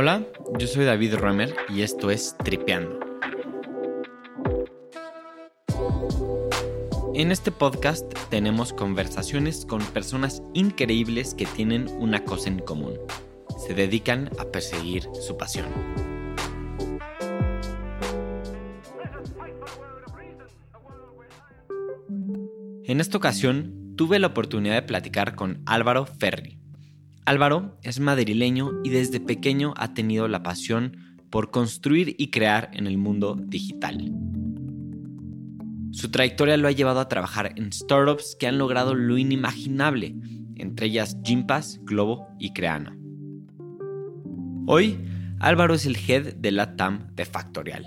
Hola, yo soy David Roemer y esto es Tripeando. En este podcast tenemos conversaciones con personas increíbles que tienen una cosa en común. Se dedican a perseguir su pasión. En esta ocasión tuve la oportunidad de platicar con Álvaro Ferri. Álvaro es madrileño y desde pequeño ha tenido la pasión por construir y crear en el mundo digital. Su trayectoria lo ha llevado a trabajar en startups que han logrado lo inimaginable, entre ellas Gympass, Globo y Creana. Hoy, Álvaro es el head de la TAM de Factorial,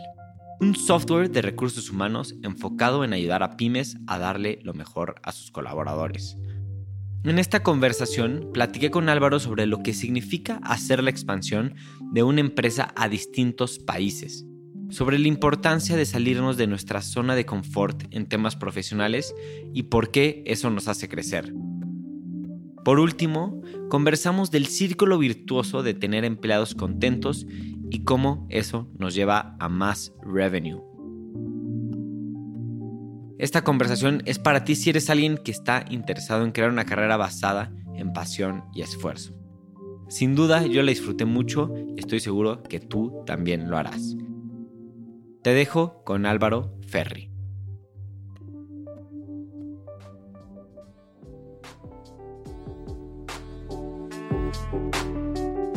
un software de recursos humanos enfocado en ayudar a pymes a darle lo mejor a sus colaboradores. En esta conversación platiqué con Álvaro sobre lo que significa hacer la expansión de una empresa a distintos países sobre la importancia de salirnos de nuestra zona de confort en temas profesionales y por qué eso nos hace crecer. Por último, conversamos del círculo virtuoso de tener empleados contentos y cómo eso nos lleva a más revenue. Esta conversación es para ti si eres alguien que está interesado en crear una carrera basada en pasión y esfuerzo. Sin duda yo la disfruté mucho y estoy seguro que tú también lo harás. Te dejo con Álvaro Ferri.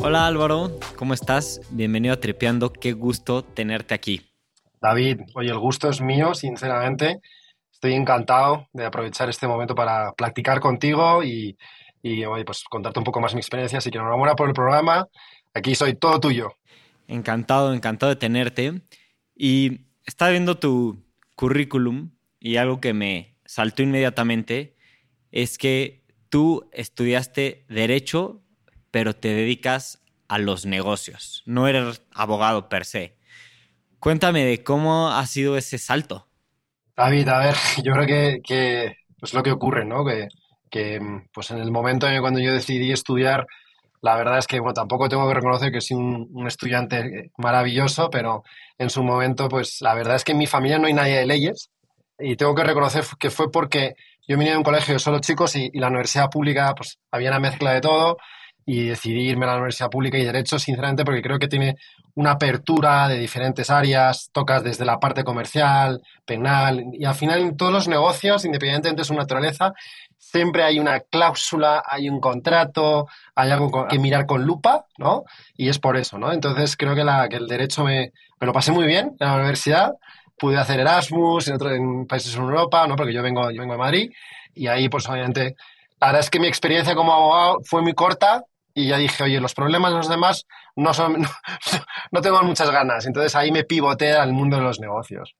Hola Álvaro, ¿cómo estás? Bienvenido a Tripeando, qué gusto tenerte aquí. David, oye, el gusto es mío, sinceramente. Estoy encantado de aprovechar este momento para practicar contigo y, pues contarte un poco más mi experiencia. Así que enhorabuena por el programa. Aquí soy todo tuyo. Encantado, encantado de tenerte. Y estaba viendo tu currículum y algo que me saltó inmediatamente es que tú estudiaste derecho, pero te dedicas a los negocios. No eres abogado per se. Cuéntame de cómo ha sido ese salto. David, a ver, yo creo que, que pues lo que ocurre, ¿no? Que, que pues en el momento en cuando yo decidí estudiar la verdad es que bueno, tampoco tengo que reconocer que soy un, estudiante maravilloso, pero en su momento, pues la verdad es que en mi familia no hay nadie de leyes y tengo que reconocer que fue porque yo vine de un colegio de solo chicos y, la universidad pública, pues había una mezcla de todo y decidí irme a la universidad pública y derecho, sinceramente, porque creo que tiene una apertura de diferentes áreas, tocas desde la parte comercial, penal, y al final en todos los negocios, independientemente de su naturaleza, siempre hay una cláusula, hay un contrato, hay algo que mirar con lupa, ¿no? Y es por eso, ¿no? Entonces creo que, la, que el derecho me, me, lo pasé muy bien en la universidad, pude hacer Erasmus en, en países en Europa, ¿no? Porque yo vengo, yo vengo de Madrid y ahí pues obviamente, la verdad es que mi experiencia como abogado fue muy corta y ya dije, oye, los problemas de los demás no son, no, no tengo muchas ganas, entonces ahí me pivoté al mundo de los negocios.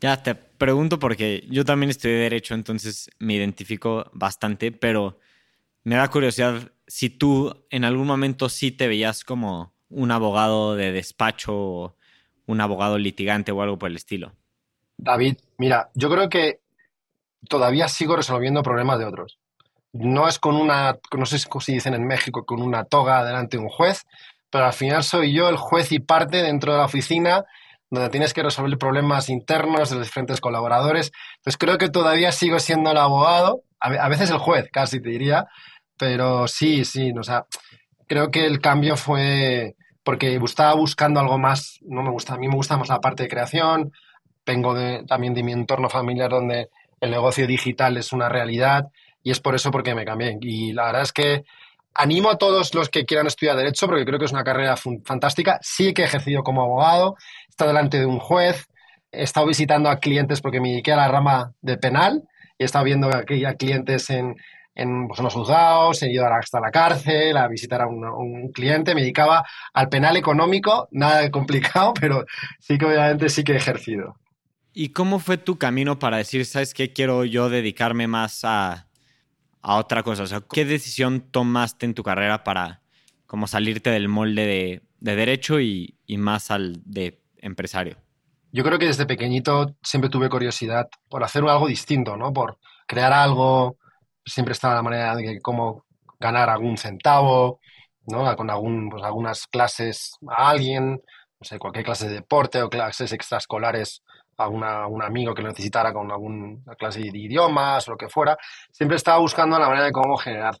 Ya te pregunto porque yo también estudié Derecho, entonces me identifico bastante, pero me da curiosidad si tú en algún momento sí te veías como un abogado de despacho o un abogado litigante o algo por el estilo. David, mira, yo creo que todavía sigo resolviendo problemas de otros. No es con una, no sé si dicen en México, con una toga delante de un juez, pero al final soy yo el juez y parte dentro de la oficina donde tienes que resolver problemas internos de los diferentes colaboradores. Entonces creo que todavía sigo siendo el abogado, a veces el juez, casi te diría, pero sí, sí, o sea, creo que el cambio fue porque estaba buscando algo más, no me gusta, a mí me gusta más la parte de creación, vengo también de mi entorno familiar donde el negocio digital es una realidad y es por eso porque me cambié. Y la verdad es que animo a todos los que quieran estudiar Derecho, porque creo que es una carrera fantástica. Sí que he ejercido como abogado, he estado delante de un juez, he estado visitando a clientes porque me dediqué a la rama de penal y he estado viendo a, clientes en, en, pues, los juzgados, he ido hasta la cárcel a visitar a un, cliente, me dedicaba al penal económico, nada complicado, pero sí que obviamente sí que he ejercido. ¿Y cómo fue tu camino para decir, sabes qué, quiero yo dedicarme más a a otra cosa? O sea, ¿qué decisión tomaste en tu carrera para como salirte del molde de, derecho y, más al de empresario? Yo creo que desde pequeñito siempre tuve curiosidad por hacer algo distinto, ¿no? Por crear algo, siempre estaba la manera de cómo ganar algún centavo. ¿no? Con algún, pues, algunas clases a alguien, no sé, cualquier clase de deporte o clases extraescolares a un amigo que lo necesitara con alguna clase de idiomas o lo que fuera. Siempre estaba buscando la manera de cómo generar.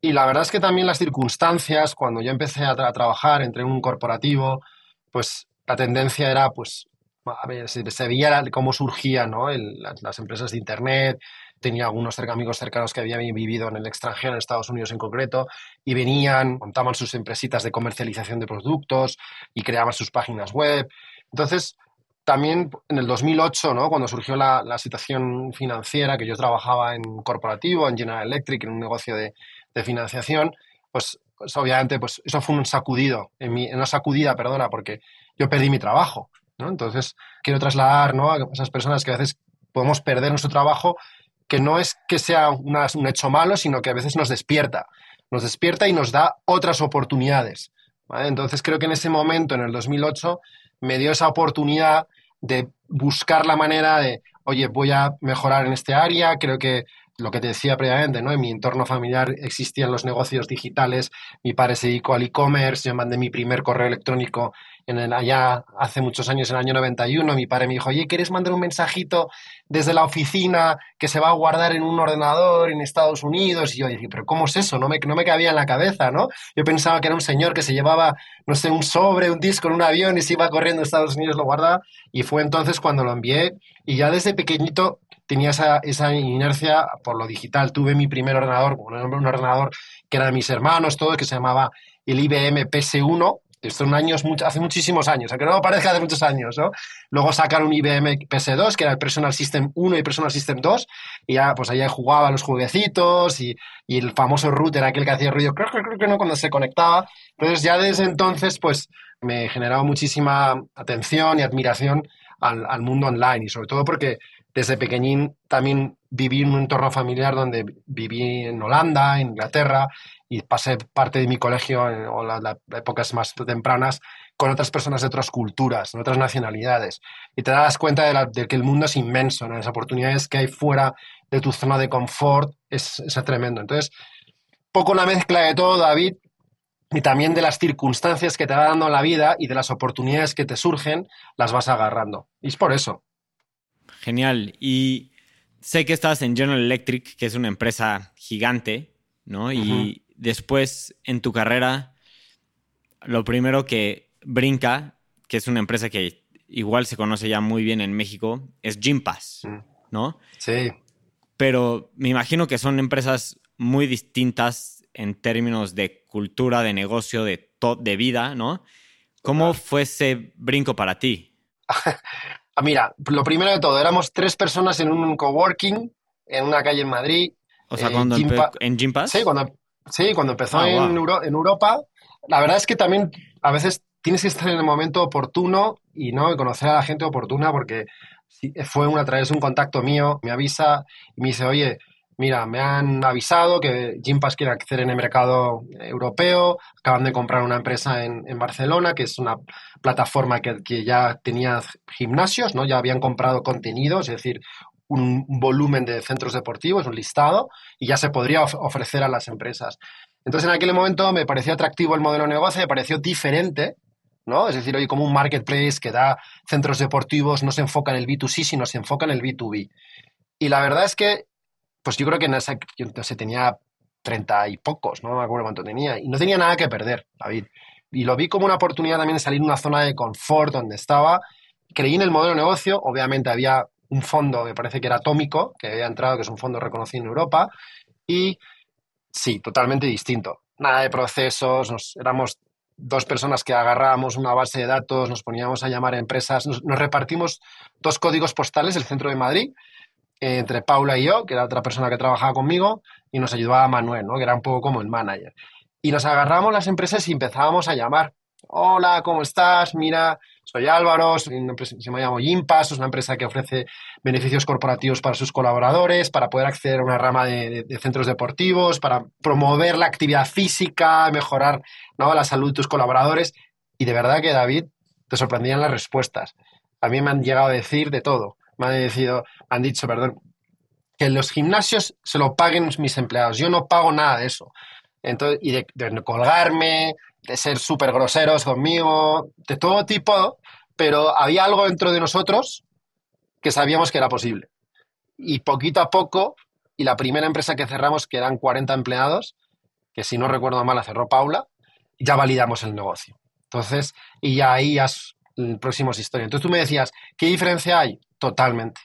Y la verdad es que también las circunstancias, cuando yo empecé a, trabajar, entre un corporativo, pues la tendencia era, pues, a ver, se, veía cómo surgían ¿no? las, empresas de Internet, tenía algunos amigos cercanos que habían vivido en el extranjero, en Estados Unidos en concreto, y venían, montaban sus empresitas de comercialización de productos y creaban sus páginas web. Entonces, también en el 2008, ¿no? cuando surgió la, la, situación financiera, que yo trabajaba en corporativo, en General Electric, en un negocio de, de financiación, pues, pues, obviamente pues eso fue un sacudido, en mi, una sacudida, perdona, porque yo perdí mi trabajo. ¿no? Entonces, quiero trasladar ¿no? a esas personas que a veces podemos perder nuestro trabajo, que no es que sea un hecho malo, sino que a veces nos despierta. Nos despierta y nos da otras oportunidades. Entonces, creo que en ese momento, en el 2008, me dio esa oportunidad de buscar la manera de, oye, voy a mejorar en este área, creo que lo que te decía previamente, ¿no? En mi entorno familiar existían los negocios digitales, mi padre se dedicó al e-commerce, yo mandé mi primer correo electrónico en el, allá hace muchos años, en el año 91, mi padre me dijo, oye, ¿quieres mandar un mensajito desde la oficina que se va a guardar en un ordenador en Estados Unidos? Y yo dije, pero ¿cómo es eso? No me, no me cabía en la cabeza, ¿no? Yo pensaba que era un señor que se llevaba, no sé, un sobre, un disco en un avión y se iba corriendo a Estados Unidos, lo guardaba, y fue entonces cuando lo envié, y ya desde pequeñito tenía esa, esa, inercia por lo digital. Tuve mi primer ordenador, un ordenador que era de mis hermanos, todo, que se llamaba el IBM PS1. Esto en años, hace muchísimos años, aunque no me parezca hace muchos años, ¿no? Luego sacaron IBM PS2, que era el Personal System 1 y Personal System 2, y ya, pues allá jugaba los jueguecitos y, y el famoso router, aquel que hacía ruido, creo, creo que no, cuando se conectaba. Entonces ya desde entonces, pues me generaba muchísima atención y admiración al, al mundo online, y sobre todo porque desde pequeñín también viví en un entorno familiar donde viví en Holanda, en Inglaterra, y pasé parte de mi colegio o las épocas más tempranas con otras personas de otras culturas, de otras nacionalidades. Y te das cuenta de, que el mundo es inmenso, ¿no? las oportunidades que hay fuera de tu zona de confort es, es tremendo. Entonces, poco una mezcla de todo, David, y también de las circunstancias que te va dando la vida y de las oportunidades que te surgen, las vas agarrando. Y es por eso. Genial. Y sé que estás en General Electric, que es una empresa gigante, ¿no? Y después en tu carrera, lo primero que brinca, que es una empresa que igual se conoce ya muy bien en México, es Gympass, mm. ¿no? Sí. Pero me imagino que son empresas muy distintas en términos de cultura, de negocio, de, de vida, ¿no? ¿Cómo fue ese brinco para ti? Ah, mira, lo primero de todo, éramos tres personas en un coworking en una calle en Madrid. O sea, cuando en Gympass. Sí, cuando, sí, cuando empezó ah, en, en, Europa. La verdad es que también a veces tienes que estar en el momento oportuno y no conocer a la gente oportuna porque fue una, a través de un contacto mío, me avisa y me dice, oye, mira, me han avisado que Gympass quiere acceder en el mercado europeo, acaban de comprar una empresa en, Barcelona, que es una plataforma que, ya tenía gimnasios, ¿no? Ya habían comprado contenido, es decir, un volumen de centros deportivos, un listado, y ya se podría ofrecer a las empresas. Entonces, en aquel momento me pareció atractivo el modelo de negocio, me pareció diferente, ¿no? Es decir, hoy como un marketplace que da centros deportivos, no se enfoca en el B2C, sino se enfoca en el B2B. Y la verdad es que pues yo creo que en esa, sé, tenía treinta y pocos, no me acuerdo cuánto tenía, y no tenía nada que perder, David. Y lo vi como una oportunidad también de salir de una zona de confort donde estaba. Creí en el modelo de negocio, obviamente había un fondo, me parece que era Atómico, que había entrado, que es un fondo reconocido en Europa, y sí, totalmente distinto. Nada de procesos, nos, éramos dos personas que agarrábamos una base de datos, nos poníamos a llamar a empresas, nos, nos repartimos dos códigos postales del centro de Madrid entre Paula y yo, que era otra persona que trabajaba conmigo, y nos ayudaba Manuel, ¿no? que era un poco como el manager. Y nos agarramos las empresas y empezábamos a llamar. Hola, ¿cómo estás? Mira, soy Álvaro, se me llamo Gimpass, es una empresa que ofrece beneficios corporativos para sus colaboradores, para poder acceder a una rama de, centros deportivos, para promover la actividad física, mejorar ¿no? la salud de tus colaboradores. Y de verdad que, David, te sorprendían las respuestas. A mí me han llegado a decir de todo me han, decido, han dicho, perdón, que los gimnasios se lo paguen mis empleados. Yo no pago nada de eso. Entonces, y de, colgarme, de ser súper groseros conmigo, de todo tipo, pero había algo dentro de nosotros que sabíamos que era posible. Y poquito a poco, y la primera empresa que cerramos, que eran 40 empleados, que si no recuerdo mal la cerró Paula, ya validamos el negocio. Entonces, y ya ahí ya es el próximo es. Entonces tú me decías, ¿qué diferencia hay? Totalmente.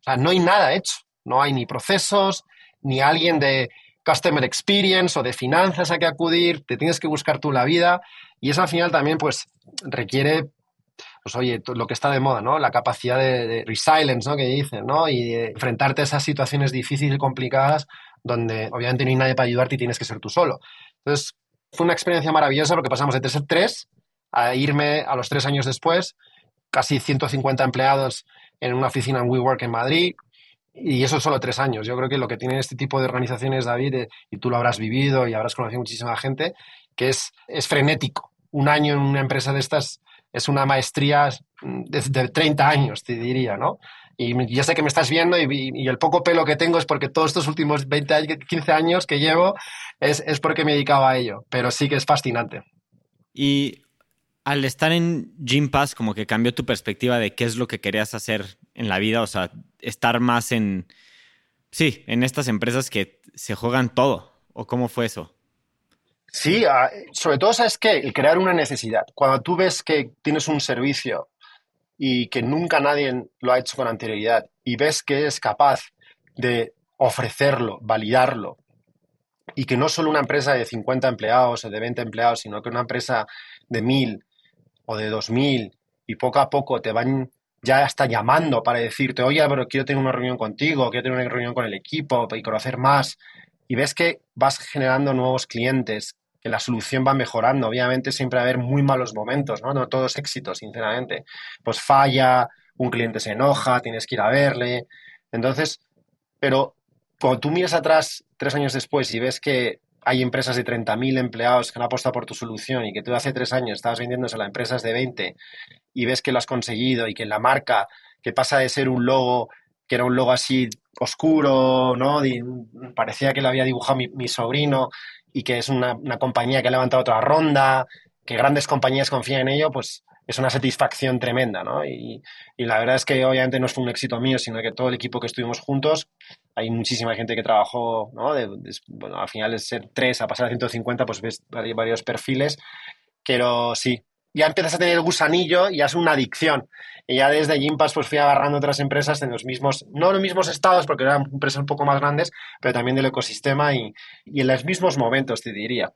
O sea, no hay nada hecho. No hay ni procesos, ni alguien de customer experience o de finanzas a que acudir, te tienes que buscar tú la vida y eso al final también pues requiere pues oye, lo que está de moda, ¿no? La capacidad de, resilience, ¿no? Que dicen, ¿no? Y de enfrentarte a esas situaciones difíciles y complicadas donde obviamente no hay nadie para ayudarte y tienes que ser tú solo. Entonces, fue una experiencia maravillosa porque pasamos de ser tres a irme a los tres años después, casi 150 empleados en una oficina en WeWork en Madrid, y eso solo tres años. Yo creo que lo que tienen este tipo de organizaciones, David, eh, y tú lo habrás vivido y habrás conocido muchísima gente, que es, es frenético. Un año en una empresa de estas es una maestría de, 30 años, te diría, ¿no? Y ya sé que me estás viendo y, el poco pelo que tengo es porque todos estos últimos 20, 15 años que llevo es, es porque me dedicaba a ello, pero sí que es fascinante. Y al estar en Gym Pass, como que cambió tu perspectiva de qué es lo que querías hacer en la vida, o sea, estar más en, sí, en estas empresas que se juegan todo, ¿o cómo fue eso? Sí, ah, sobre todo, ¿sabes qué? El crear una necesidad. Cuando tú ves que tienes un servicio y que nunca nadie lo ha hecho con anterioridad y ves que es capaz de ofrecerlo, validarlo, y que no solo una empresa de 50 empleados o de 20 empleados, sino que una empresa de 1000 o de 2000 y poco a poco te van ya hasta llamando para decirte, oye, pero quiero tener una reunión contigo, quiero tener una reunión con el equipo y conocer más. Y ves que vas generando nuevos clientes, que la solución va mejorando. Obviamente siempre va a haber muy malos momentos, ¿no? No todo es éxito, sinceramente. Pues falla, un cliente se enoja, tienes que ir a verle. Entonces, pero cuando tú miras atrás tres años después y ves que hay empresas de 30.000 empleados que han apostado por tu solución y que tú hace tres años estabas vendiéndose a empresas de 20 y ves que lo has conseguido y que la marca, que pasa de ser un logo, que era un logo así oscuro, ¿no? parecía que lo había dibujado mi, sobrino y que es una, compañía que ha levantado otra ronda, que grandes compañías confían en ello, pues es una satisfacción tremenda, ¿no? Y, la verdad es que obviamente no fue un éxito mío, sino que todo el equipo que estuvimos juntos, hay muchísima gente que trabajó, ¿no? bueno, al final de ser tres a pasar a 150, pues ves varios perfiles, pero sí, ya empiezas a tener el gusanillo y ya es una adicción. Y ya desde Gympass pues fui agarrando otras empresas en los mismos, no en los mismos estados, porque eran empresas un poco más grandes, pero también del ecosistema y, y en los mismos momentos, te diría.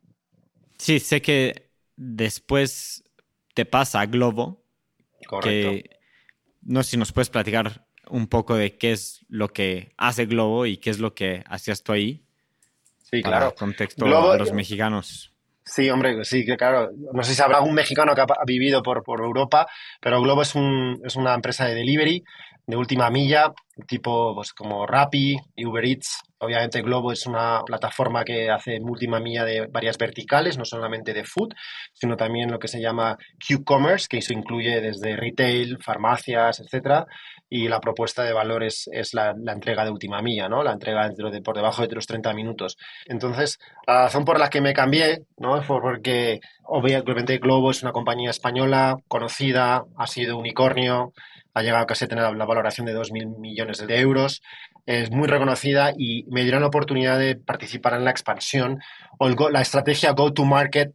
Sí, sé que después te pasa a Globo. Correcto. no sé si nos puedes platicar un poco de qué es lo que hace Globo y qué es lo que hacías tú ahí. Sí, claro. contexto a los mexicanos. Sí, hombre, sí, que claro. No sé si habrá algún mexicano que ha vivido por, por Europa, pero Globo es, un, es una empresa de delivery de última milla, tipo pues, como Rappi y Uber Eats. Obviamente Globo es una plataforma que hace última milla de varias verticales, no solamente de food, sino también lo que se llama Q-Commerce, que eso incluye desde retail, farmacias, etcétera, y la propuesta de valores es la, entrega de última milla, ¿no? La entrega de, por debajo de los 30 minutos. Entonces, la razón por la que me cambié, ¿no? Fue porque obviamente Globo es una compañía española conocida, ha sido unicornio, ha llegado casi a tener la valoración de 2.000 millones de euros, es muy reconocida y me dieron la oportunidad de participar en la expansión o la estrategia go-to-market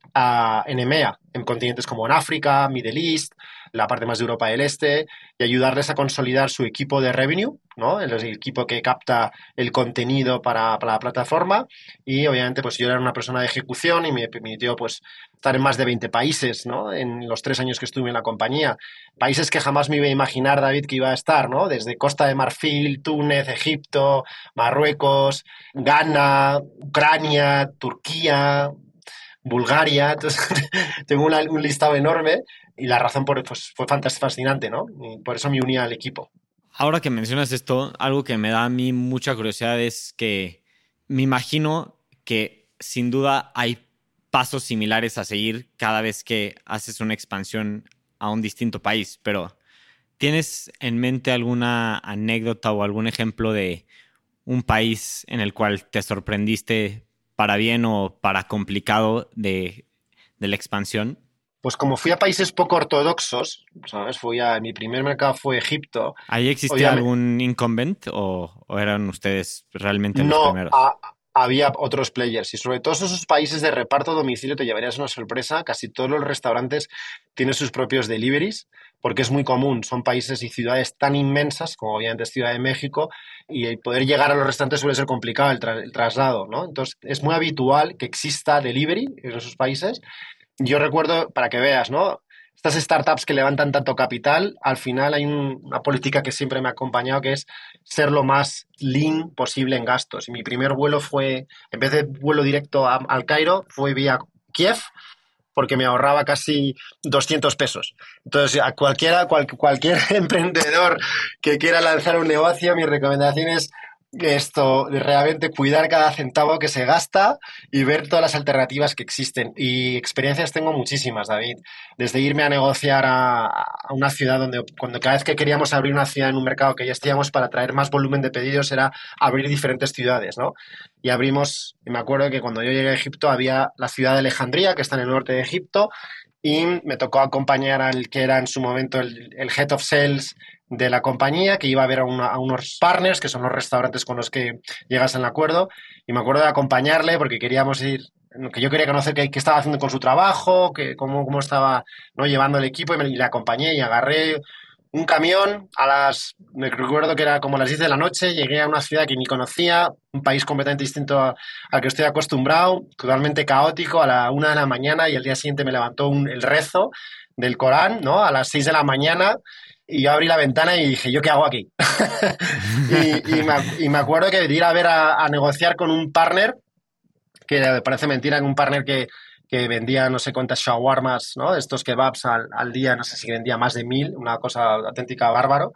en EMEA, en continentes como en África, Middle East, la parte más de Europa del Este, y ayudarles a consolidar su equipo de revenue, ¿no? El, equipo que capta el contenido para, la plataforma. Y obviamente, pues yo era una persona de ejecución y me permitió pues estar en más de 20 países, ¿no? En los tres años que estuve en la compañía. Países que jamás me iba a imaginar, David, que iba a estar, ¿no? Desde Costa de Marfil, Túnez, Egipto, Marruecos, Ghana, Ucrania, Turquía, Bulgaria. Entonces, tengo un listado enorme y la razón por, pues, fue fascinante, ¿no? Y por eso me uní al equipo. Ahora que mencionas esto, algo que me da a mí mucha curiosidad es que me imagino que sin duda hay pasos similares a seguir cada vez que haces una expansión a un distinto país, pero ¿tienes en mente alguna anécdota o algún ejemplo de un país en el cual te sorprendiste para bien o para complicado de, la expansión? Pues como fui a países poco ortodoxos, ¿sabes? Fui a, mi primer mercado fue Egipto. ¿Ahí existía algún incumbent o, eran ustedes realmente los no, primeros? había otros players y sobre todo esos países de reparto domicilio te llevarías una sorpresa. Casi todos los restaurantes tienen sus propios deliveries porque es muy común. Son países y ciudades tan inmensas como obviamente es Ciudad de México y poder llegar a los restaurantes suele ser complicado el, el traslado, ¿no? Entonces es muy habitual que exista delivery en esos países. Yo recuerdo, para que veas, ¿no? estas startups que levantan tanto capital, al final hay una política que siempre me ha acompañado, que es ser lo más lean posible en gastos. Y mi primer vuelo fue, en vez de vuelo directo al Cairo, fue vía Kiev, porque me ahorraba casi 200 pesos. Entonces, a cualquiera, cualquier emprendedor que quiera lanzar un negocio, mi recomendación es esto, realmente cuidar cada centavo que se gasta y ver todas las alternativas que existen. Y experiencias tengo muchísimas, David. Desde irme a negociar a, una ciudad donde, cuando cada vez que queríamos abrir una ciudad en un mercado que ya estábamos para traer más volumen de pedidos, era abrir diferentes ciudades, ¿no? Y abrimos, y me acuerdo que cuando yo llegué a Egipto había la ciudad de Alejandría, que está en el norte de Egipto, y me tocó acompañar al que era en su momento el, Head of Sales de la compañía, que iba a ver a, unos partners, que son los restaurantes con los que llegas en acuerdo, y me acuerdo de acompañarle porque queríamos ir, que yo quería conocer qué, estaba haciendo con su trabajo, que, cómo, cómo estaba ¿no? llevando el equipo, y, me, le acompañé y agarré un camión a las, me recuerdo que era como las 10 de la noche, llegué a una ciudad que ni conocía, un país completamente distinto al que estoy acostumbrado, totalmente caótico, a la una de la mañana y al día siguiente me levantó el rezo del Corán, ¿no? A las 6 de la mañana y yo abrí la ventana y dije, ¿yo qué hago aquí? y, me, acuerdo que ir a ver a, negociar con un partner, que parece mentira, un partner que, vendía no sé cuántas shawarmas, ¿no? Estos kebabs al, al, día, no sé si vendía más de mil, una cosa auténtica bárbaro.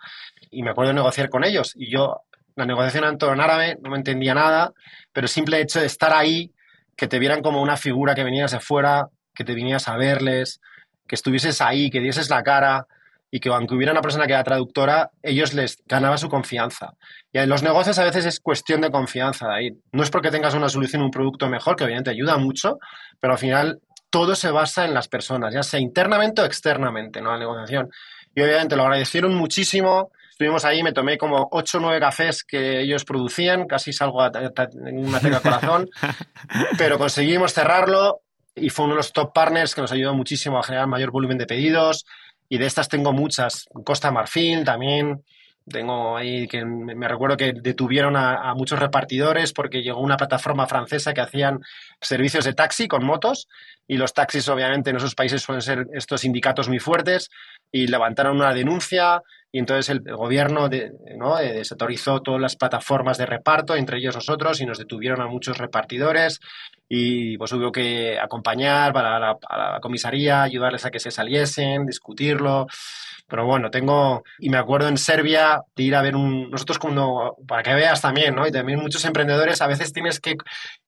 Y me acuerdo de negociar con ellos. Y yo, la negociación en todo en árabe, no me entendía nada, pero simple hecho de estar ahí, que te vieran como una figura que venías de fuera, que te vinieras a verles, que estuvieses ahí, que dieses la cara, y que aunque hubiera una persona que era traductora, ellos les ganaba su confianza. Y en los negocios a veces es cuestión de confianza, ahí. No es porque tengas una solución, un producto mejor, que obviamente ayuda mucho, pero al final todo se basa en las personas, ya sea internamente o externamente, ¿no? La negociación. Y obviamente lo agradecieron muchísimo. Estuvimos ahí, me tomé como 8 o 9 cafés que ellos producían, casi salgo en una tela corazón, pero conseguimos cerrarlo y fue uno de los top partners que nos ayudó muchísimo a generar mayor volumen de pedidos, y de estas tengo muchas. Costa Marfil también. Tengo ahí que me recuerdo que detuvieron a, muchos repartidores porque llegó una plataforma francesa que hacían servicios de taxi con motos y los taxis obviamente en esos países suelen ser estos sindicatos muy fuertes y levantaron una denuncia y entonces el, gobierno de, ¿no? Eh, desautorizó todas las plataformas de reparto, entre ellos nosotros, y nos detuvieron a muchos repartidores y pues hubo que acompañar para la, a la comisaría, ayudarles a que se saliesen, discutirlo. Pero bueno, tengo, y me acuerdo en Serbia de ir a ver un, nosotros como, para que veas también, ¿no? Y también muchos emprendedores a veces tienes que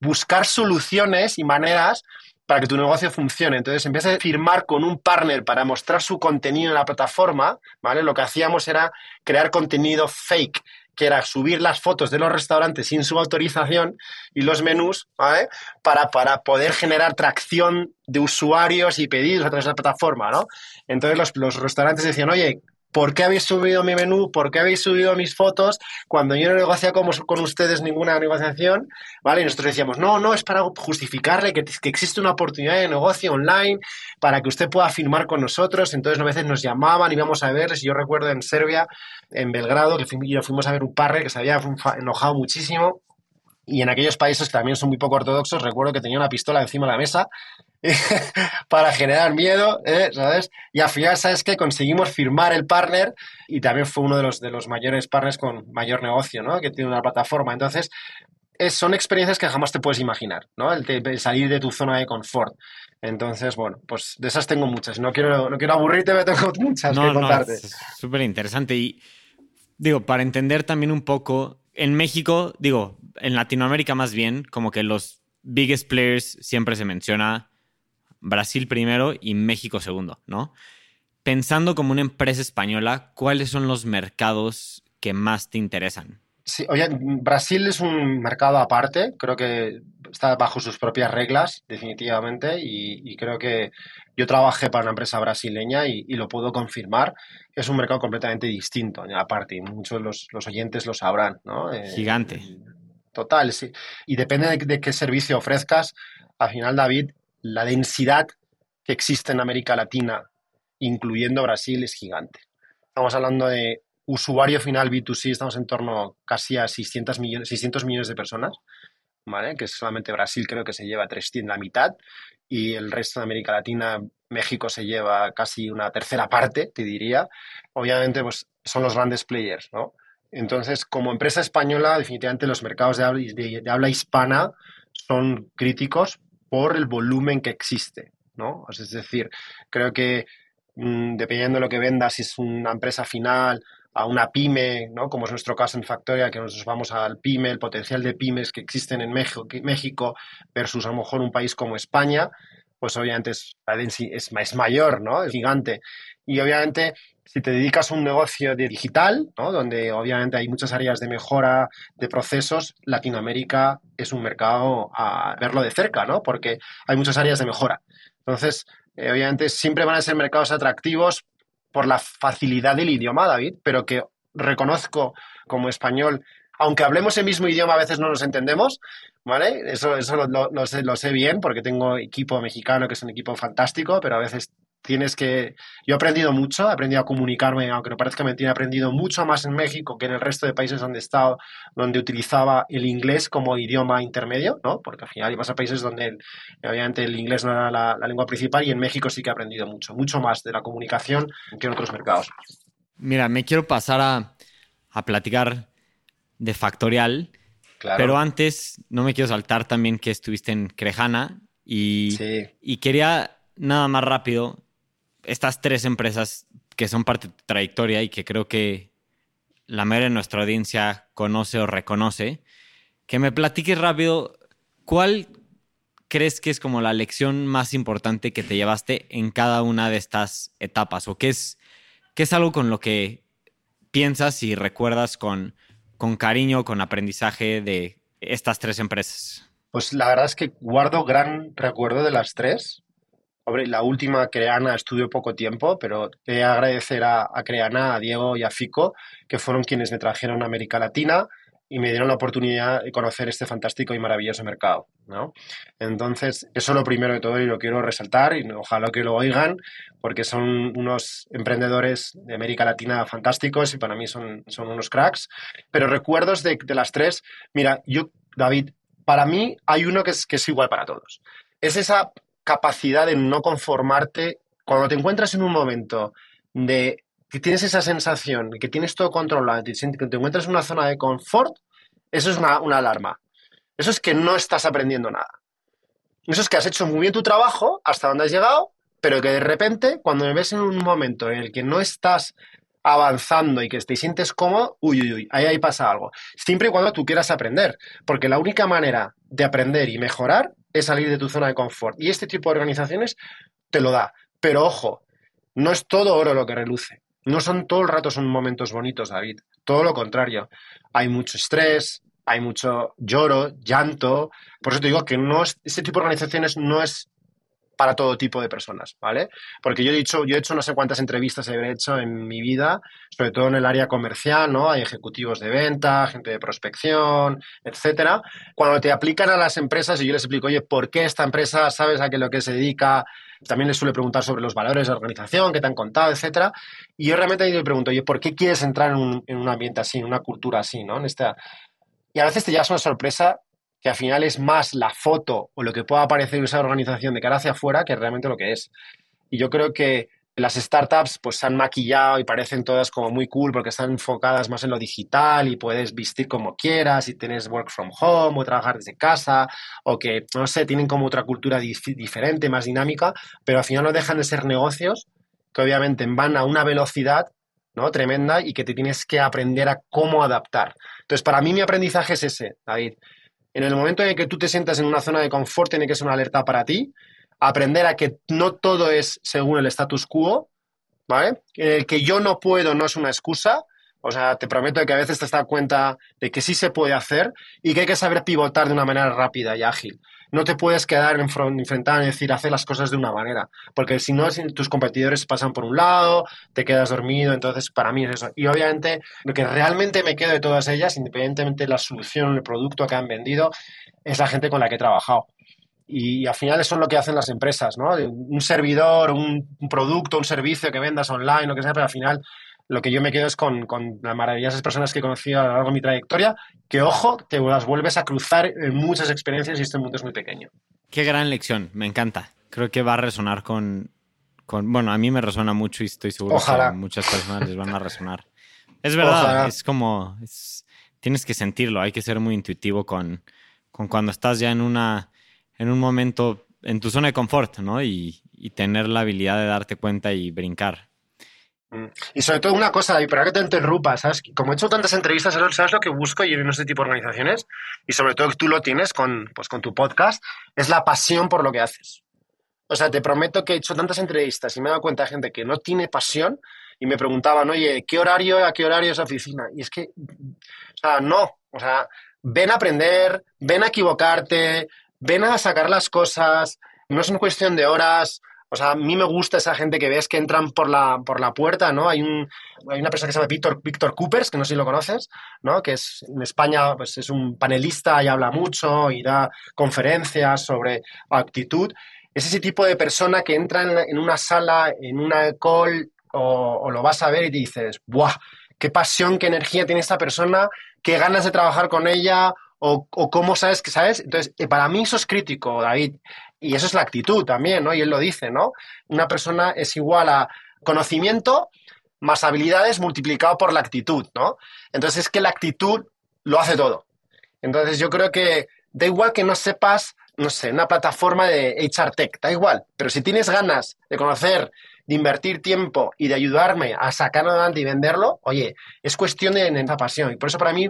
buscar soluciones y maneras para que tu negocio funcione. Entonces, en vez de firmar con un partner para mostrar su contenido en la plataforma, ¿vale? Lo que hacíamos era crear contenido fake, que era subir las fotos de los restaurantes sin su autorización y los menús, ¿vale? Para, para poder generar tracción de usuarios y pedidos a través de la plataforma, ¿no? Entonces los, los restaurantes decían, oye, ¿por qué habéis subido mi menú? ¿Por qué habéis subido mis fotos? Cuando yo no negociaba con, con ustedes ninguna negociación, ¿vale? Y nosotros decíamos, no, no, es para justificarle que, que, existe una oportunidad de negocio online para que usted pueda firmar con nosotros. Entonces, a veces nos llamaban, íbamos a. Y yo recuerdo en Serbia, en Belgrado, que fuimos a ver un parre que se había enojado muchísimo y en aquellos países que también son muy poco ortodoxos, recuerdo que tenía una pistola encima de la mesa para generar miedo, ¿eh? ¿sabes? Y al final, ¿sabes qué? Conseguimos firmar el partner y también fue uno de los, de los mayores partners con mayor negocio, ¿no? Que tiene una plataforma. Entonces, son experiencias que jamás te puedes imaginar, ¿no? El, salir de tu zona de confort. Entonces, bueno, pues de esas tengo muchas. No quiero, no quiero aburrirte, pero tengo muchas que contarte. No, súper interesante. Y digo, para entender también un poco, en México, digo, en Latinoamérica más bien, como que los biggest players siempre se menciona Brasil primero y México segundo, ¿no? Pensando como una empresa española, ¿cuáles son los mercados que más te interesan? Sí, oye, Brasil es un mercado aparte. Creo que está bajo sus propias reglas, definitivamente, y, creo que yo trabajé para una empresa brasileña y, lo puedo confirmar. Es un mercado completamente distinto, aparte, y muchos de los, oyentes lo sabrán, ¿no? Eh, Gigante. Total, sí. Y depende de, qué servicio ofrezcas, al final, David, la densidad que existe en América Latina, incluyendo Brasil, es gigante. Estamos hablando de usuario final B2C, estamos en torno casi a 600 millones, 600 millones de personas, ¿vale? Que solamente Brasil creo que se lleva 300, la mitad, y el resto de América Latina, México se lleva casi una tercera parte, te diría. Obviamente, pues son los grandes players, ¿no? Entonces, como empresa española, definitivamente los mercados de habla, de habla hispana son críticos por el volumen que existe, ¿no? Es decir, creo que mm, dependiendo de lo que vendas, si es una empresa final a una pyme, ¿no? como es nuestro caso en Factoria, que nosotros vamos al pyme, el potencial de pymes que existen en México, México versus a lo mejor un país como España, pues obviamente es, es, mayor, ¿no? Es gigante. Y obviamente si te dedicas a un negocio de digital, ¿no? donde obviamente hay muchas áreas de mejora de procesos, Latinoamérica es un mercado a verlo de cerca, ¿no? porque hay muchas áreas de mejora. Entonces, eh, obviamente siempre van a ser mercados atractivos por la facilidad del idioma, David, pero que reconozco como español, aunque hablemos el mismo idioma, a veces no nos entendemos, ¿vale? Eso, eso lo, sé, lo sé bien porque tengo equipo mexicano que es un equipo fantástico, pero a veces tienes que... Yo he aprendido mucho, he aprendido a comunicarme, aunque no parezca mentira, he aprendido mucho más en México que en el resto de países donde he estado, donde utilizaba el inglés como idioma intermedio, ¿no? Porque al final ibas a países donde obviamente el inglés no era la, lengua principal y en México sí que he aprendido mucho, mucho más de la comunicación que en otros mercados. Mira, me quiero pasar a, a platicar de Factorial, pero antes no me quiero saltar también que estuviste en Crejana y, y quería nada más rápido estas tres empresas que son parte de tu trayectoria y que creo que la mayoría de nuestra audiencia conoce o reconoce, que me platiques rápido cuál crees que es como la lección más importante que te llevaste en cada una de estas etapas o qué es, qué es algo con lo que piensas y recuerdas con, con cariño, con aprendizaje de estas tres empresas. Pues la verdad es que guardo gran recuerdo de las tres Hombre, la última Creana estuve poco tiempo, pero he agradecer a, Creana, a Diego y a Fico, que fueron quienes me trajeron a América Latina y me dieron la oportunidad de conocer este fantástico y maravilloso mercado. ¿no? Entonces, eso es lo primero de todo y lo quiero resaltar y ojalá que lo oigan, porque son unos emprendedores de América Latina fantásticos y para mí son, son unos cracks. Pero recuerdos de, las tres, mira, yo, David, para mí hay uno que es igual para todos. Es esa capacidad de no conformarte cuando te encuentras en un momento de que tienes esa sensación, que tienes todo controlado, que te encuentras en una zona de confort, eso es una, alarma. Eso es que no estás aprendiendo nada. Eso es que has hecho muy bien tu trabajo hasta donde has llegado, pero que de repente, cuando me ves en un momento en el que no estás avanzando y que te sientes cómodo, uy, uy, uy, ahí, ahí pasa algo. Siempre y cuando tú quieras aprender, porque la única manera de aprender y mejorar es salir de tu zona de confort. Y este tipo de organizaciones te lo da. Pero ojo, no es todo oro lo que reluce. No son todo el rato son momentos bonitos, David. Todo lo contrario. Hay mucho estrés, hay mucho lloro, llanto. Por eso te digo que no es, este tipo de organizaciones no es para todo tipo de personas, ¿vale? Porque yo he dicho, yo he hecho no sé cuántas entrevistas he hecho en mi vida, sobre todo en el área comercial, ¿no? Hay ejecutivos de venta, gente de prospección, etcétera. Cuando te aplican a las empresas y yo les explico, oye, ¿por qué esta empresa sabes a qué lo que se dedica? También les suele preguntar sobre los valores de la organización, qué te han contado, etcétera. Y yo realmente le pregunto, oye, ¿por qué quieres entrar en un, en un ambiente así, en una cultura así, ¿no? En esta... Y a veces te llevas una sorpresa que al final es más la foto o lo que pueda parecer esa organización de cara hacia afuera que realmente lo que es. Y yo creo que las startups pues se han maquillado y parecen todas como muy cool porque están enfocadas más en lo digital y puedes vestir como quieras y tienes work from home o trabajar desde casa o que, no sé, tienen como otra cultura diferente, más dinámica, pero al final no dejan de ser negocios que obviamente van a una velocidad ¿no? tremenda y que te tienes que aprender a cómo adaptar. Entonces, para mí mi aprendizaje es ese, David. En el momento en que tú te sientas en una zona de confort, tiene que ser una alerta para ti. Aprender a que no todo es según el status quo, ¿vale? El que yo no puedo no es una excusa, O sea, te prometo que a veces te das cuenta de que sí se puede hacer y que hay que saber pivotar de una manera rápida y ágil. No te puedes quedar enfrentado y decir hacer las cosas de una manera, porque si no, tus competidores pasan por un lado, te quedas dormido, entonces para mí es eso. Y obviamente lo que realmente me quedo de todas ellas, independientemente de la solución, el producto que han vendido, es la gente con la que he trabajado. Y al final eso es lo que hacen las empresas, ¿no? Un servidor, un, producto, un servicio que vendas online, lo que sea, pero al final lo que yo me quedo es con, con las maravillosas personas que he conocido a lo largo de mi trayectoria, que ojo, te las vuelves a cruzar en muchas experiencias y este mundo es muy pequeño. Qué gran lección, me encanta. Creo que va a resonar con, con bueno, a mí me resuena mucho y estoy seguro que a muchas personas les van a resonar. Es verdad, es como, tienes que sentirlo, hay que ser muy intuitivo con, con cuando estás ya en una, en un momento, en tu zona de confort, ¿no? Y, y tener la habilidad de darte cuenta y brincar. Y sobre todo una cosa, David, para que te interrumpa, ¿sabes? Como he hecho tantas entrevistas, ¿sabes lo que busco y en este tipo de organizaciones? Y sobre todo que tú lo tienes con, pues, con tu podcast, es la pasión por lo que haces. O sea, te prometo que he hecho tantas entrevistas y me he dado cuenta de gente que no tiene pasión y me preguntaban, oye, ¿qué horario, a qué horario es oficina? Y es que, o sea, no, o sea, ven a aprender, ven a equivocarte, ven a sacar las cosas, no es una cuestión de horas, o sea, a mí me gusta esa gente que ves que entran por la, por la puerta, ¿no? Hay, un, hay una persona que se llama Víctor, Víctor Coopers, que no sé si lo conoces, ¿no? Que es en España, pues es un panelista y habla mucho y da conferencias sobre actitud. Es ese tipo de persona que entra en, una sala, en una call, o, lo vas a ver y dices, ¡buah! ¡Qué pasión, qué energía tiene esta persona! ¡Qué ganas de trabajar con ella! O, o, cómo sabes que sabes. Entonces, eh, para mí eso es crítico, David. Y eso es la actitud también, ¿no? Y él lo dice, ¿no? Una persona es igual a conocimiento más habilidades multiplicado por la actitud, ¿no? Entonces es que la actitud lo hace todo. Entonces yo creo que da igual que no sepas, no sé, una plataforma de HR Tech, da igual, pero si tienes ganas de conocer, de invertir tiempo y de ayudarme a sacarlo adelante y venderlo, oye, es cuestión de, esa pasión. Y por eso para mí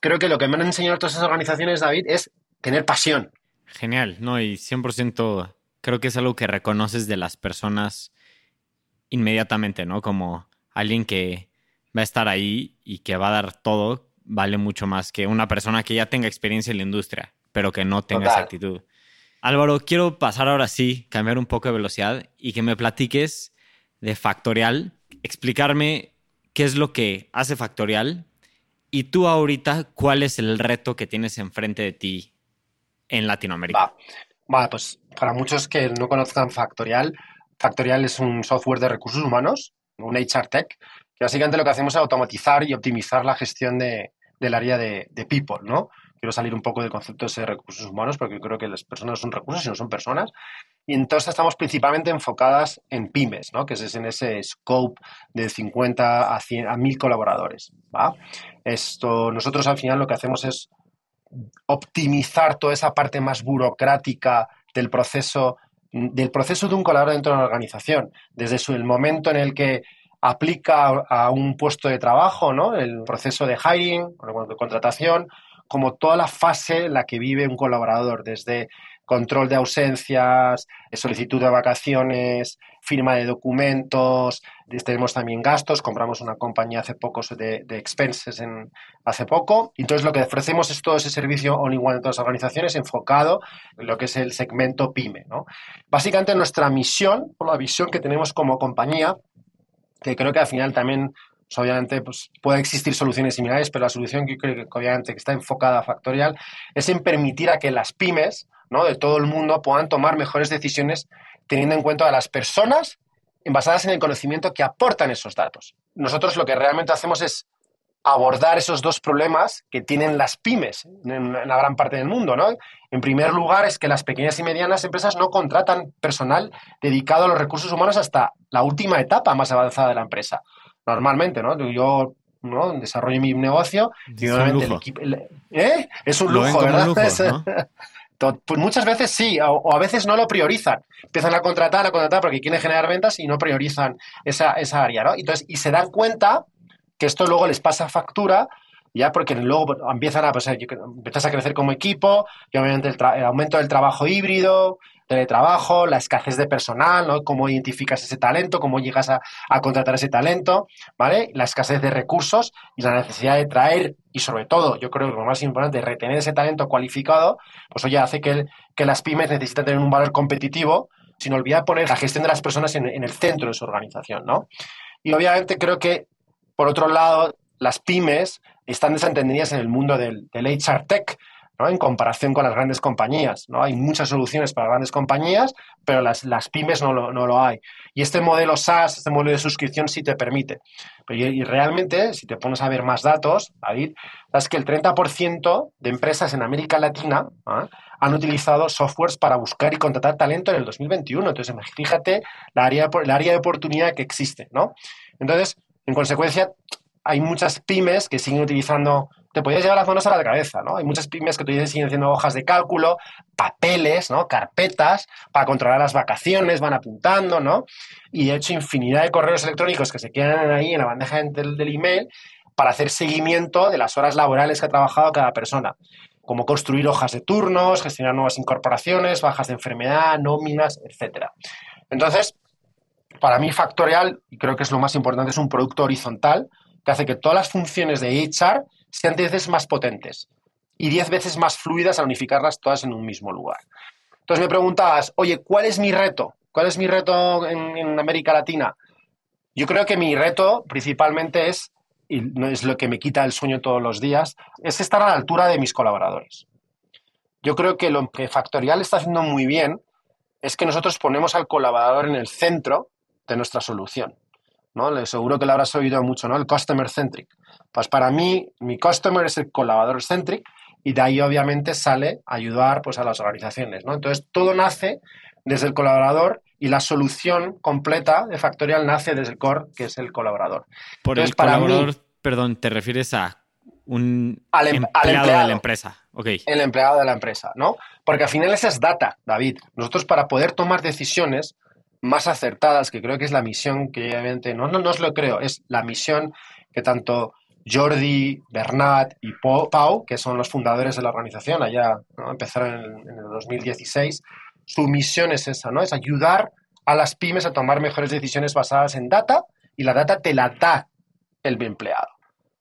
creo que lo que me han enseñado todas esas organizaciones, David, es tener pasión. Genial, no, y 100% creo que es algo que reconoces de las personas inmediatamente, ¿no? Como alguien que va a estar ahí y que va a dar todo, vale mucho más que una persona que ya tenga experiencia en la industria, pero que no tenga esa actitud. Álvaro, quiero pasar ahora sí, cambiar un poco de velocidad y que me platiques de Factorial, explicarme qué es lo que hace Factorial y tú ahorita cuál es el reto que tienes enfrente de ti en Latinoamérica? Va. pues para muchos que no conozcan Factorial, Factorial es un software de recursos humanos, un HR Tech, que básicamente lo que hacemos es automatizar y optimizar la gestión de, del área de, de, people, ¿no? Quiero salir un poco del concepto de recursos humanos porque creo que las personas son recursos, sino son personas. Y entonces estamos principalmente enfocadas en pymes, ¿no? que es en ese scope de 50 a, 100, a 1000 colaboradores. ¿va? Esto, nosotros al final lo que hacemos es optimizar toda esa parte más burocrática del proceso, del proceso de un colaborador dentro de una organización, desde el momento en el que aplica a un puesto de trabajo, ¿no? El proceso de hiring, de contratación, como toda la fase en la que vive un colaborador, desde control de ausencias, solicitud de vacaciones, firma de documentos, tenemos también gastos, compramos una compañía hace poco de, expenses en, hace poco. Entonces lo que ofrecemos es todo ese servicio all in one en todas las organizaciones enfocado en lo que es el segmento PyME. Básicamente nuestra misión, o la visión que tenemos como compañía, que creo que al final también pues, obviamente pues, puede existir soluciones similares, pero la solución que creo que obviamente que está enfocada a Factorial es en permitir a que las pymes de todo el mundo puedan tomar mejores decisiones teniendo en cuenta a las personas basadas en el conocimiento que aportan esos datos. Nosotros lo que realmente hacemos es abordar esos dos problemas que tienen las pymes en la gran parte del mundo. ¿no? En primer lugar, es que las pequeñas y medianas empresas no contratan personal dedicado a los recursos humanos hasta la última etapa más avanzada de la empresa. Normalmente, ¿no? Yo ¿no? desarrollo mi negocio y obviamente el equipo... ¿Eh? Es un lujo, ¿verdad? Pues muchas veces sí, o, a veces no lo priorizan. Empiezan a contratar, a contratar porque quieren generar ventas y no priorizan esa, esa área, ¿no? Entonces, y se dan cuenta que esto luego les pasa factura, ya porque luego empiezan a, pues, a crecer como equipo, y obviamente el, aumento del trabajo híbrido, teletrabajo, la escasez de personal, ¿no? Cómo identificas ese talento, cómo llegas a, a, contratar ese talento, ¿vale? La escasez de recursos y la necesidad de traer y sobre todo, yo creo que lo más importante, retener ese talento cualificado, pues oye, hace que, el, que las pymes necesitan tener un valor competitivo sin olvidar poner la gestión de las personas en, el centro de su organización, ¿no? Y obviamente creo que, por otro lado, las pymes están desentendidas en el mundo del, del HR Tech, ¿no? en comparación con las grandes compañías. ¿no? Hay muchas soluciones para grandes compañías, pero las, las pymes no lo, no lo, hay. Y este modelo SaaS, este modelo de suscripción sí te permite. Pero, y, realmente, si te pones a ver más datos, David, es que el 30% de empresas en América Latina ¿eh? han utilizado softwares para buscar y contratar talento en el 2021. Entonces, fíjate la área, el área de oportunidad que existe. ¿no? Entonces, en consecuencia, hay muchas pymes que siguen utilizando, te podías llevar las manos a la cabeza, ¿no? Hay muchas pymes que todavía siguen haciendo hojas de cálculo, papeles, ¿no? Carpetas para controlar las vacaciones, van apuntando, ¿no? Y de hecho, infinidad de correos electrónicos que se quedan ahí en la bandeja del, email para hacer seguimiento de las horas laborales que ha trabajado cada persona como construir hojas de turnos, gestionar nuevas incorporaciones, bajas de enfermedad, nóminas, etc. Entonces, para mí Factorial, y creo que es lo más importante, es un producto horizontal que hace que todas las funciones de HR sean 10 veces más potentes y 10 veces más fluidas al unificarlas todas en un mismo lugar. Entonces me preguntabas, oye, ¿cuál es mi reto? ¿Cuál es mi reto en, América Latina? Yo creo que mi reto principalmente es, y no es lo que me quita el sueño todos los días, es estar a la altura de mis colaboradores. Yo creo que lo que Factorial está haciendo muy bien es que nosotros ponemos al colaborador en el centro de nuestra solución. ¿no? Seguro que lo habrás oído mucho, ¿no? El customer centric. Pues para mí, mi customer es el colaborador centric y de ahí obviamente sale ayudar pues, a las organizaciones, ¿no? Entonces, todo nace desde el colaborador y la solución completa de Factorial nace desde el core, que es el colaborador. Por el colaborador, perdón, te refieres a un al, em, empleado, al empleado, de la empresa. Okay. El empleado de la empresa, ¿no? Porque al final esa es data, David. Nosotros para poder tomar decisiones más acertadas, que creo que es la misión que obviamente, no, no, no os lo creo, es la misión que tanto Jordi, Bernat y Pau, que son los fundadores de la organización, allá empezaron en, en, el 2016, su misión es esa, ¿no? Es ayudar a las pymes a tomar mejores decisiones basadas en data y la data te la da el empleado.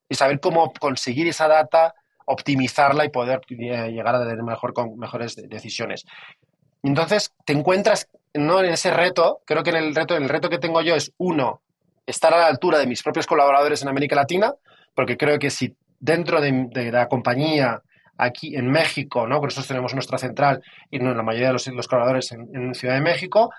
Y saber cómo conseguir esa data, optimizarla y poder eh, llegar a tener mejor, con mejores decisiones. Entonces, te encuentras no en ese reto, creo que en el reto, el reto que tengo yo es, uno, estar a la altura de mis propios colaboradores en América Latina, porque creo que si dentro de, la compañía aquí en México, ¿no? Por eso tenemos nuestra central y la mayoría de los, los colaboradores en, en, Ciudad de México.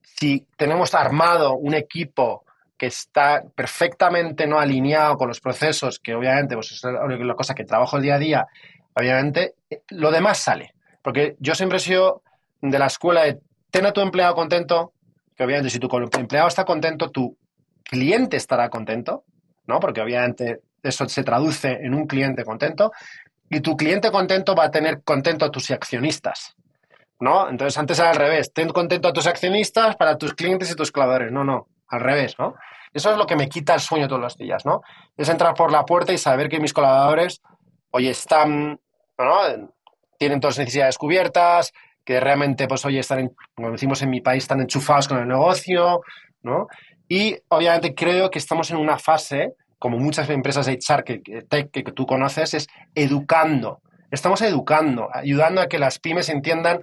Si tenemos armado un equipo que está perfectamente no alineado con los procesos, que obviamente pues, es la cosa que trabajo el día a día, obviamente, lo demás sale. Porque yo siempre he sido de la escuela de ten a tu empleado contento, que obviamente si tu empleado está contento, tu cliente estará contento, ¿no? Porque obviamente eso se traduce en un cliente contento, y tu cliente contento va a tener contento a tus accionistas, ¿no? Entonces antes era al revés, ten contento a tus accionistas para tus clientes y tus clavadores, no, no, al revés, ¿no? Eso es lo que me quita el sueño todos los días, ¿no? Es entrar por la puerta y saber que mis colaboradores, oye, están, ¿no? Tienen todas las necesidades cubiertas, que realmente, pues oye, están, en, como decimos en mi país, están enchufados con el negocio, ¿no? Y obviamente creo que estamos en una fase, como muchas empresas de HR que, que, que, tú conoces, es educando. Estamos educando, ayudando a que las pymes entiendan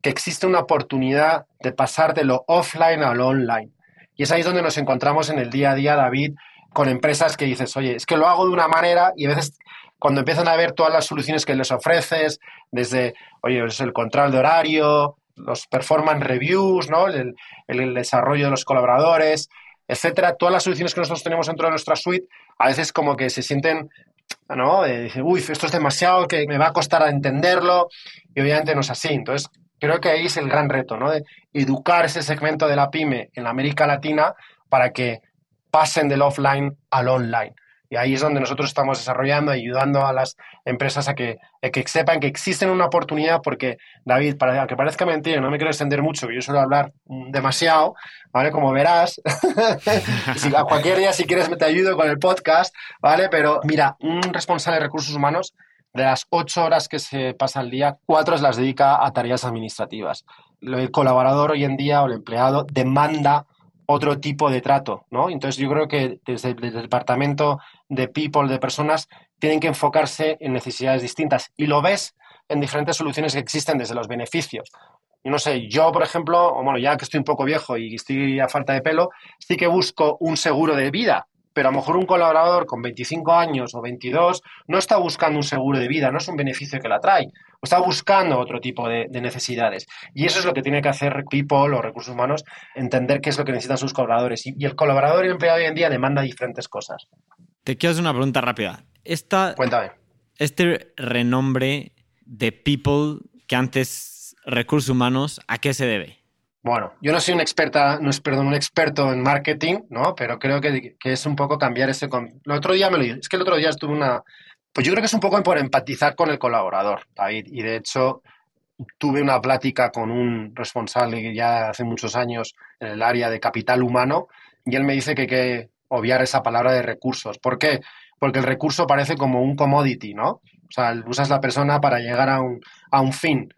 que existe una oportunidad de pasar de lo offline a lo online. Y es ahí donde nos encontramos en el día a día, David, con empresas que dices, oye, es que lo hago de una manera y a veces cuando empiezan a ver todas las soluciones que les ofreces, desde, oye, es el control de horario, los performance reviews, ¿no? El, el, desarrollo de los colaboradores, etcétera, todas las soluciones que nosotros tenemos dentro de nuestra suite, a veces como que se sienten, ¿no? Eh, dicen, uy, esto es demasiado, que me va a costar entenderlo, y obviamente no es así. Entonces, creo que ahí es el gran reto, ¿no? De educar ese segmento de la pyme en América Latina para que pasen del offline al online. Y ahí es donde nosotros estamos desarrollando, ayudando a las empresas a que, a que sepan que existen una oportunidad, porque, David, para que parezca mentira, no me quiero extender mucho, yo suelo hablar demasiado, ¿vale? Como verás, si, a cualquier día, si quieres, me te ayudo con el podcast, ¿vale? Pero mira, un responsable de recursos humanos de las ocho horas que se pasa al día, cuatro las dedica a tareas administrativas. El colaborador hoy en día o el empleado demanda otro tipo de trato, ¿no? Entonces yo creo que desde, el departamento de people, de personas, tienen que enfocarse en necesidades distintas. Y lo ves en diferentes soluciones que existen desde los beneficios. No sé, yo, por ejemplo, bueno, ya que estoy un poco viejo y estoy a falta de pelo, sí que busco un seguro de vida, pero a lo mejor un colaborador con 25 años o 22 no está buscando un seguro de vida, no es un beneficio que la trae, está buscando otro tipo de, necesidades. Y eso es lo que tiene que hacer People o recursos humanos, entender qué es lo que necesitan sus colaboradores. Y, el colaborador y el empleado hoy en día demanda diferentes cosas. Te quiero hacer una pregunta rápida. Esta, Cuéntame. Este renombre de People que antes recursos humanos, ¿a qué se debe? Bueno, yo no soy un experta, no es, perdón, un experto en marketing, ¿no? Pero creo que, es un poco cambiar ese... El otro día me lo es que el otro día estuve una... Pues yo creo que es un poco por empatizar con el colaborador, David. Y de hecho, tuve una plática con un responsable ya hace muchos años en el área de capital humano y él me dice que hay que obviar esa palabra de recursos. ¿Por qué? Porque el recurso parece como un commodity, ¿no? O sea, usas la persona para llegar a un, a un fin.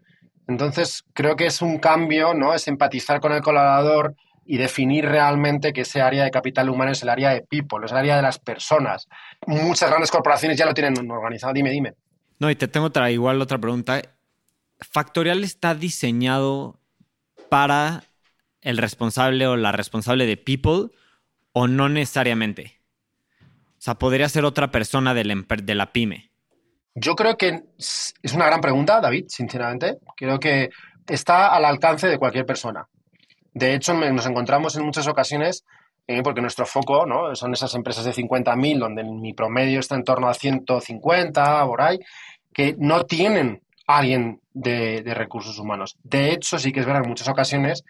Entonces, creo que es un cambio, ¿no? Es empatizar con el colaborador y definir realmente que ese área de capital humano es el área de people, es el área de las personas. Muchas grandes corporaciones ya lo tienen organizado. Dime, dime. No, y te tengo otra, igual otra pregunta. ¿Factorial está diseñado para el responsable o la responsable de people o no necesariamente? O sea, podría ser otra persona de la pyme. Yo creo que es una gran pregunta, David, sinceramente. Creo que está al alcance de cualquier persona. De hecho, nos encontramos en muchas ocasiones, eh, porque nuestro foco ¿no? son esas empresas de 50.000, donde mi promedio está en torno a 150, por ahí, que no tienen alguien de, de recursos humanos. De hecho, sí que es verdad en muchas ocasiones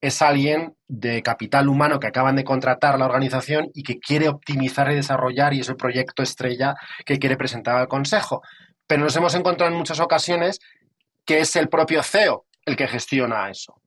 es alguien de capital humano que acaban de contratar la organización y que quiere optimizar y desarrollar y es el proyecto estrella que quiere presentar al Consejo. Pero nos hemos encontrado en muchas ocasiones que es el propio CEO el que gestiona eso.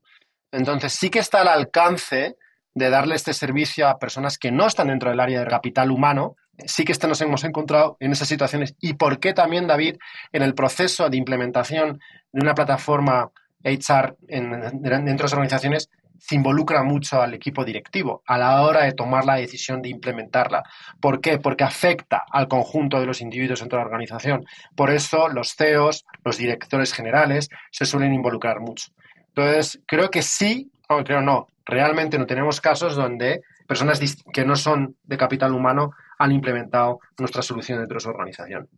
Entonces sí que está al alcance de darle este servicio a personas que no están dentro del área de capital humano. Sí que nos hemos encontrado en esas situaciones. ¿Y por qué también, David, en el proceso de implementación de una plataforma HR en, dentro de las organizaciones, se involucra mucho al equipo directivo a la hora de tomar la decisión de implementarla. ¿Por qué? Porque afecta al conjunto de los individuos dentro de la organización. Por eso los CEOs, los directores generales, se suelen involucrar mucho. Entonces, creo que sí, o creo no, realmente no tenemos casos donde personas que no son de capital humano han implementado nuestra solución dentro de su organización.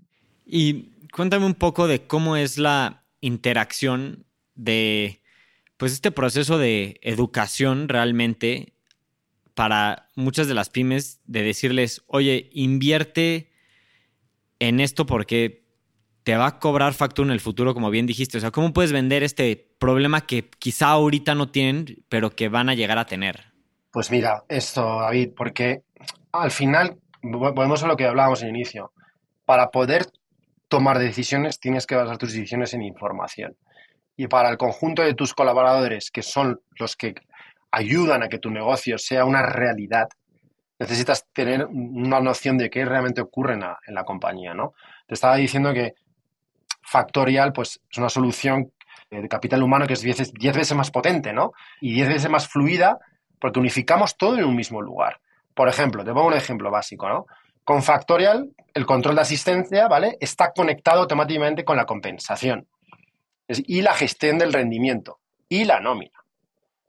Y cuéntame un poco de cómo es la interacción de pues este proceso de educación realmente para muchas de las pymes de decirles, oye, invierte en esto porque te va a cobrar factura en el futuro, como bien dijiste. O sea, ¿cómo puedes vender este problema que quizá ahorita no tienen, pero que van a llegar a tener? Pues mira, esto, David, porque al final, volvemos a lo que hablábamos en inicio. Para poder tomar decisiones, tienes que basar tus decisiones en información y para el conjunto de tus colaboradores, que son los que ayudan a que tu negocio sea una realidad, necesitas tener una noción de qué realmente ocurre en la, compañía, ¿no? Te estaba diciendo que Factorial pues, es una solución de capital humano que es 10 veces, veces más potente, ¿no? Y 10 veces más fluida porque unificamos todo en un mismo lugar. Por ejemplo, te pongo un ejemplo básico, ¿no? Con Factorial, el control de asistencia, ¿vale? Está conectado automáticamente con la compensación y la gestión del rendimiento y la nómina.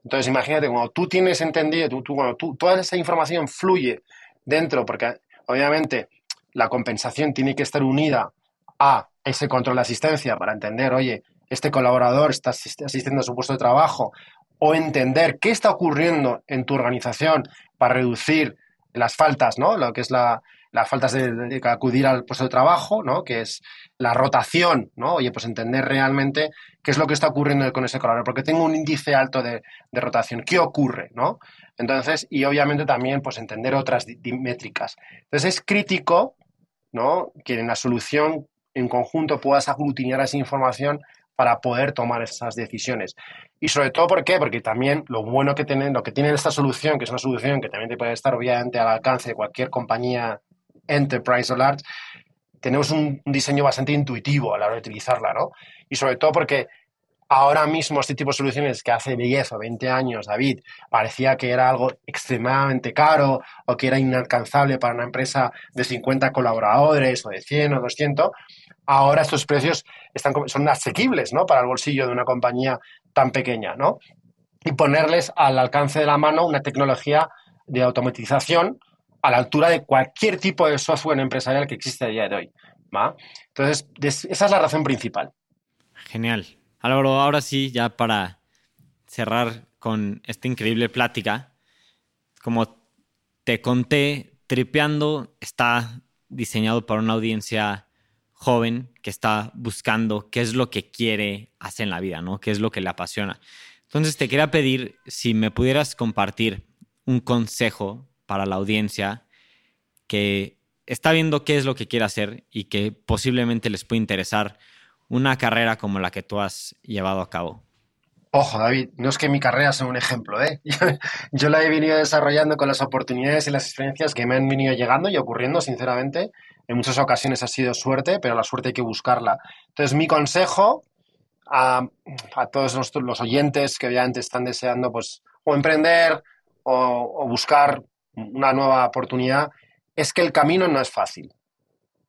Entonces, imagínate, cuando tú tienes entendido, tú, cuando tú, toda esa información fluye dentro, porque obviamente la compensación tiene que estar unida a ese control de asistencia para entender, oye, este colaborador está asistiendo a su puesto de trabajo, o entender qué está ocurriendo en tu organización para reducir las faltas, ¿no? Lo que es la, las faltas de, acudir al puesto de trabajo, ¿no? Que es la rotación, ¿no? Oye, pues entender realmente qué es lo que está ocurriendo con ese colaborador, porque tengo un índice alto de, rotación, ¿qué ocurre, ¿no? Entonces, y obviamente también, pues entender otras métricas. Entonces, es crítico, ¿no? Que en la solución en conjunto puedas aglutinar esa información para poder tomar esas decisiones. Y sobre todo, ¿por qué? Porque también lo bueno que tienen, lo que tiene esta solución, que es una solución que también te puede estar obviamente al alcance de cualquier compañía enterprise o large, tenemos un, diseño bastante intuitivo a la hora de utilizarla, ¿no? Y sobre todo porque ahora mismo este tipo de soluciones que hace 10 o 20 años, David, parecía que era algo extremadamente caro o que era inalcanzable para una empresa de 50 colaboradores o de 100 o 200, ahora estos precios están, son asequibles ¿no? para el bolsillo de una compañía tan pequeña. ¿no? Y ponerles al alcance de la mano una tecnología de automatización a la altura de cualquier tipo de software empresarial que existe a día de hoy. ¿va? Entonces, esa es la razón principal. Genial. Álvaro, ahora sí, ya para cerrar con esta increíble plática, como te conté, Tripeando está diseñado para una audiencia joven que está buscando qué es lo que quiere hacer en la vida, ¿no? ¿Qué es lo que le apasiona? Entonces te quería pedir si me pudieras compartir un consejo para la audiencia que está viendo qué es lo que quiere hacer y que posiblemente les puede interesar una carrera como la que tú has llevado a cabo. Ojo, David, no es que mi carrera sea un ejemplo, ¿eh? Yo, la he venido desarrollando con las oportunidades y las experiencias que me han venido llegando y ocurriendo, sinceramente. En muchas ocasiones ha sido suerte, pero la suerte hay que buscarla. Entonces, mi consejo a, todos los, oyentes que obviamente están deseando, pues, o emprender o, o buscar una nueva oportunidad, es que el camino no es fácil,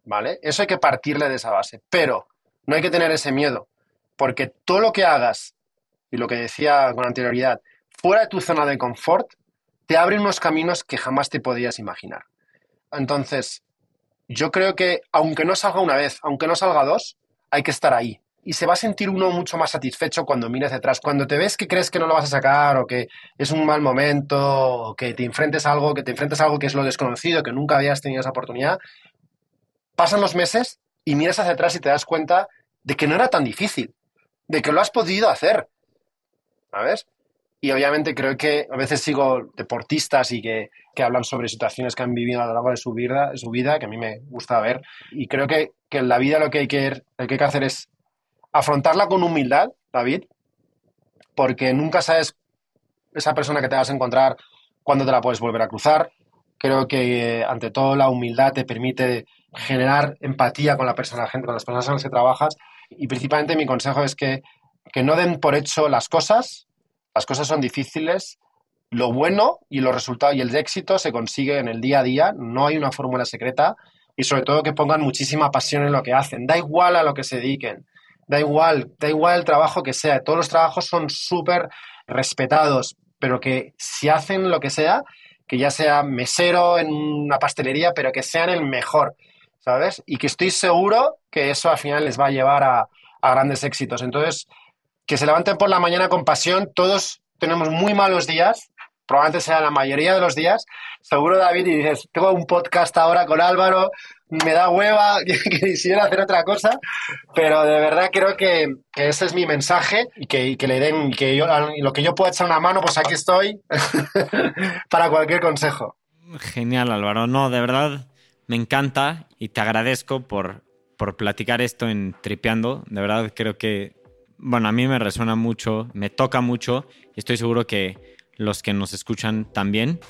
¿vale? Eso hay que partirle de esa base, pero no hay que tener ese miedo, porque todo lo que hagas y lo que decía con anterioridad, fuera de tu zona de confort, te abre unos caminos que jamás te podías imaginar. Entonces, yo creo que aunque no salga una vez, aunque no salga dos, hay que estar ahí. Y se va a sentir uno mucho más satisfecho cuando mires detrás. Cuando te ves que crees que no lo vas a sacar o que es un mal momento o que te enfrentes a algo, que te enfrentes a algo que es lo desconocido, que nunca habías tenido esa oportunidad, pasan los meses y miras hacia atrás y te das cuenta de que no era tan difícil, de que lo has podido hacer, ¿sabes? Y obviamente creo que a veces sigo deportistas y que, hablan sobre situaciones que han vivido a lo largo de su vida, su vida que a mí me gusta ver. Y creo que, en la vida lo que, hay que, hay que hacer es afrontarla con humildad, David, porque nunca sabes esa persona que te vas a encontrar cuándo te la puedes volver a cruzar. Creo que ante todo la humildad te permite generar empatía con la persona, con las personas con las que trabajas. Y principalmente mi consejo es que, que no den por hecho las cosas, las cosas son difíciles. Lo bueno y los resultados y el éxito se consigue en el día a día. No hay una fórmula secreta. Y sobre todo que pongan muchísima pasión en lo que hacen. Da igual a lo que se dediquen. Da igual, da igual el trabajo que sea. Todos los trabajos son súper respetados. Pero que si hacen lo que sea, que ya sea mesero en una pastelería, pero que sean el mejor, ¿sabes? Y que estoy seguro que eso al final les va a llevar a, a grandes éxitos. Entonces, que se levanten por la mañana con pasión. Todos tenemos muy malos días, probablemente sea la mayoría de los días. Seguro, David, y dices, tengo un podcast ahora con Álvaro, me da hueva, que, quisiera hacer otra cosa, pero de verdad creo que, ese es mi mensaje y que, le den, que yo, lo que yo pueda echar una mano, pues aquí estoy para cualquier consejo. Genial, Álvaro. No, de verdad me encanta y te agradezco por, por platicar esto en Tripeando. De verdad creo que bueno, a mí me resuena mucho, me toca mucho y estoy seguro que los que nos escuchan también.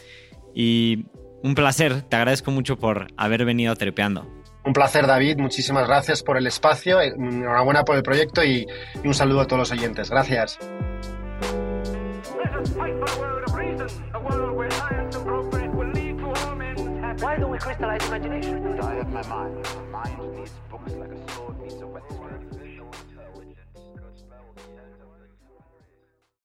Y un placer, te agradezco mucho por haber venido Trepeando. Un placer, David. Muchísimas gracias por el espacio. Eh, enhorabuena por el proyecto y, un saludo a todos los oyentes. Gracias. Why